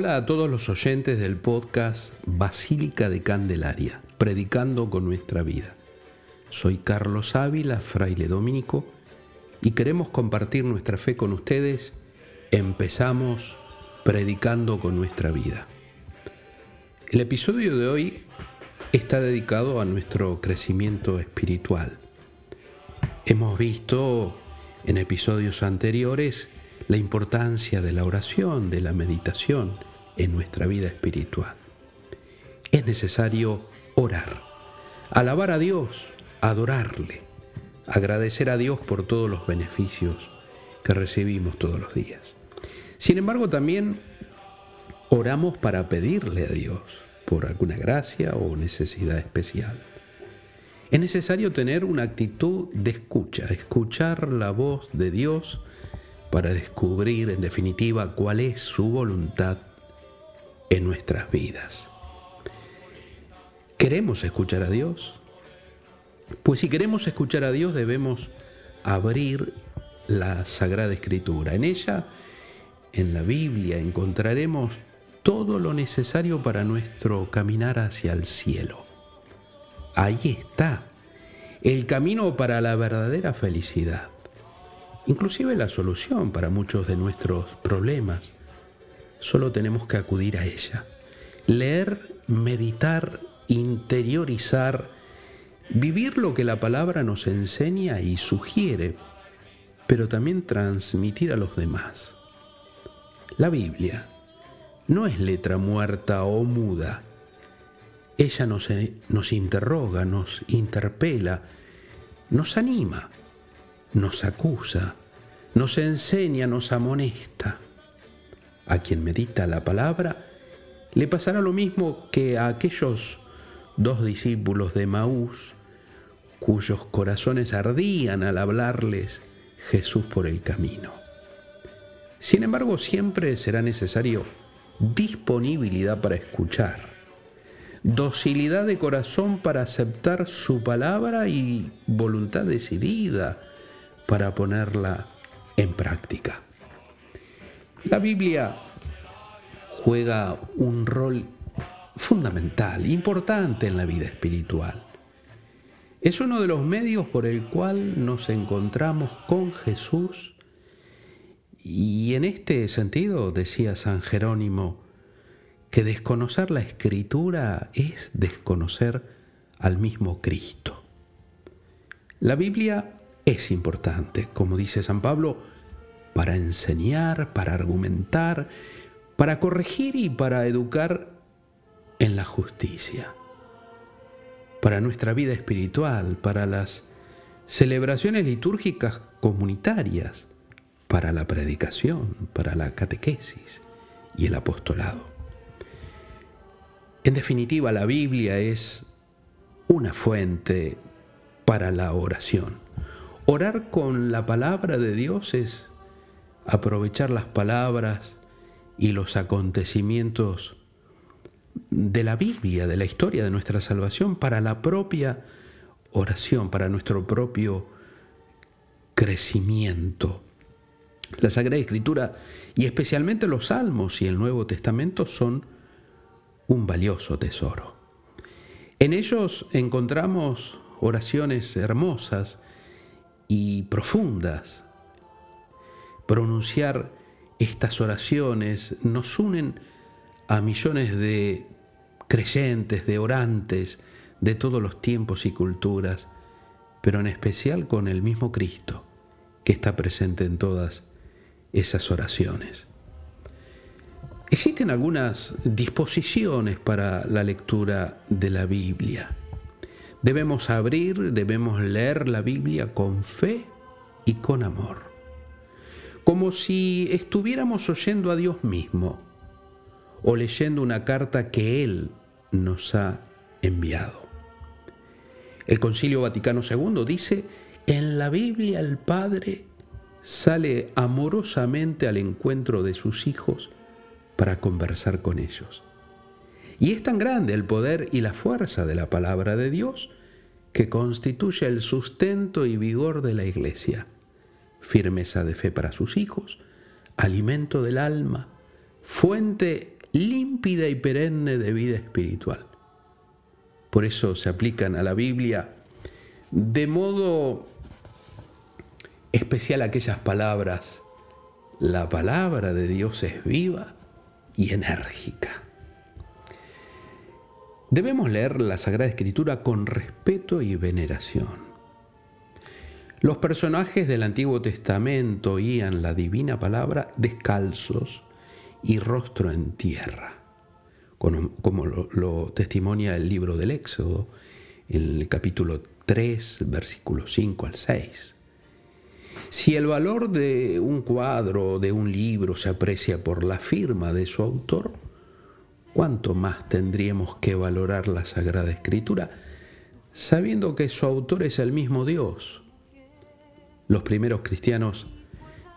Hola a todos los oyentes del podcast Basílica de Candelaria, predicando con nuestra vida. Soy Carlos Ávila, fraile dominico, y queremos compartir nuestra fe con ustedes. Empezamos predicando con nuestra vida. El episodio de hoy está dedicado a nuestro crecimiento espiritual. Hemos visto en episodios anteriores la importancia de la oración, de la meditación en nuestra vida espiritual. Es necesario orar, alabar a Dios, adorarle, agradecer a Dios por todos los beneficios que recibimos todos los días. Sin embargo, también oramos para pedirle a Dios por alguna gracia o necesidad especial. Es necesario tener una actitud de escucha, escuchar la voz de Dios para descubrir en definitiva cuál es su voluntad en nuestras vidas. ¿Queremos escuchar a Dios? Pues si queremos escuchar a Dios debemos abrir la Sagrada Escritura. En ella, en la Biblia, encontraremos todo lo necesario para nuestro caminar hacia el cielo. Ahí está el camino para la verdadera felicidad inclusive la solución para muchos de nuestros problemas. Solo tenemos que acudir a ella. Leer, meditar, interiorizar, vivir lo que la palabra nos enseña y sugiere, pero también transmitir a los demás. La Biblia no es letra muerta o muda. Ella nos, nos interroga, nos interpela, nos anima nos acusa, nos enseña, nos amonesta. A quien medita la palabra le pasará lo mismo que a aquellos dos discípulos de Maús, cuyos corazones ardían al hablarles Jesús por el camino. Sin embargo, siempre será necesario disponibilidad para escuchar, docilidad de corazón para aceptar su palabra y voluntad decidida para ponerla en práctica. La Biblia juega un rol fundamental, importante en la vida espiritual. Es uno de los medios por el cual nos encontramos con Jesús y en este sentido decía San Jerónimo que desconocer la escritura es desconocer al mismo Cristo. La Biblia es importante, como dice San Pablo, para enseñar, para argumentar, para corregir y para educar en la justicia, para nuestra vida espiritual, para las celebraciones litúrgicas comunitarias, para la predicación, para la catequesis y el apostolado. En definitiva, la Biblia es una fuente para la oración Orar con la palabra de Dios es aprovechar las palabras y los acontecimientos de la Biblia, de la historia de nuestra salvación, para la propia oración, para nuestro propio crecimiento. La Sagrada Escritura y especialmente los Salmos y el Nuevo Testamento son un valioso tesoro. En ellos encontramos oraciones hermosas y profundas. Pronunciar estas oraciones nos unen a millones de creyentes, de orantes, de todos los tiempos y culturas, pero en especial con el mismo Cristo que está presente en todas esas oraciones. Existen algunas disposiciones para la lectura de la Biblia. Debemos abrir, debemos leer la Biblia con fe y con amor, como si estuviéramos oyendo a Dios mismo o leyendo una carta que Él nos ha enviado. El Concilio Vaticano II dice, en la Biblia el Padre sale amorosamente al encuentro de sus hijos para conversar con ellos. Y es tan grande el poder y la fuerza de la palabra de Dios que constituye el sustento y vigor de la iglesia, firmeza de fe para sus hijos, alimento del alma, fuente límpida y perenne de vida espiritual. Por eso se aplican a la Biblia de modo especial aquellas palabras. La palabra de Dios es viva y enérgica. Debemos leer la Sagrada Escritura con respeto y veneración. Los personajes del Antiguo Testamento oían la divina palabra descalzos y rostro en tierra, como, lo, testimonia el libro del Éxodo, en el capítulo 3, versículos 5 al 6. Si el valor de un cuadro o de un libro se aprecia por la firma de su autor, ¿cuánto más tendríamos que valorar la Sagrada Escritura, sabiendo que su autor es el mismo Dios? Los primeros cristianos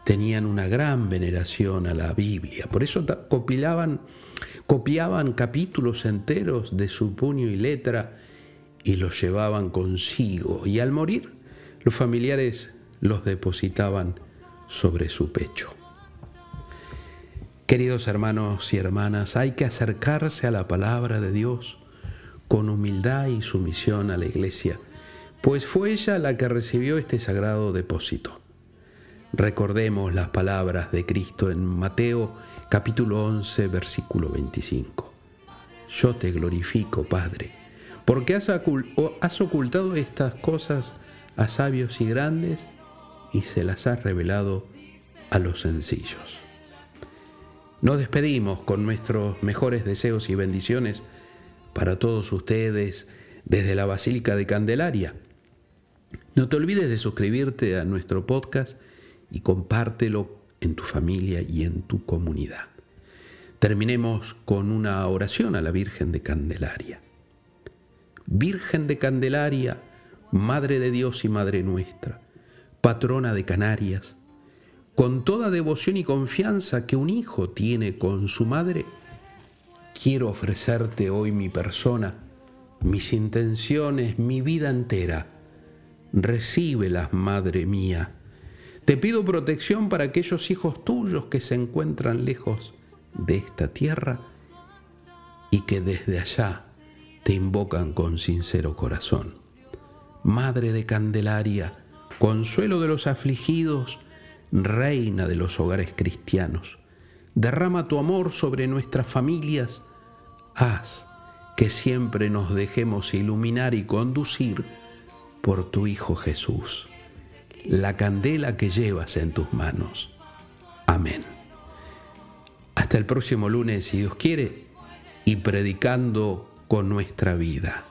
tenían una gran veneración a la Biblia, por eso copiaban capítulos enteros de su puño y letra y los llevaban consigo, y al morir los familiares los depositaban sobre su pecho. Queridos hermanos y hermanas, hay que acercarse a la palabra de Dios con humildad y sumisión a la iglesia pues fue ella la que recibió este sagrado depósito. Recordemos las palabras de Cristo en Mateo capítulo 11, versículo 25. Yo te glorifico, Padre, porque has, ocultado estas cosas a sabios y grandes y se las has revelado a los sencillos. Nos despedimos con nuestros mejores deseos y bendiciones para todos ustedes desde la Basílica de Candelaria no te olvides de suscribirte a nuestro podcast y compártelo en tu familia y en tu comunidad. Terminemos con una oración a la Virgen de Candelaria. Virgen de Candelaria, Madre de Dios y Madre nuestra, patrona de Canarias, con toda devoción y confianza que un hijo tiene con su madre, quiero ofrecerte hoy mi persona, mis intenciones, mi vida entera recíbelas, Madre mía. Te pido protección para aquellos hijos tuyos que se encuentran lejos de esta tierra y que desde allá te invocan con sincero corazón. Madre de Candelaria, consuelo de los afligidos, reina de los hogares cristianos, derrama tu amor sobre nuestras familias, haz que siempre nos dejemos iluminar y conducir por tu Hijo Jesús, la candela que llevas en tus manos. Amén. Hasta el próximo lunes, si Dios quiere, y predicando con nuestra vida.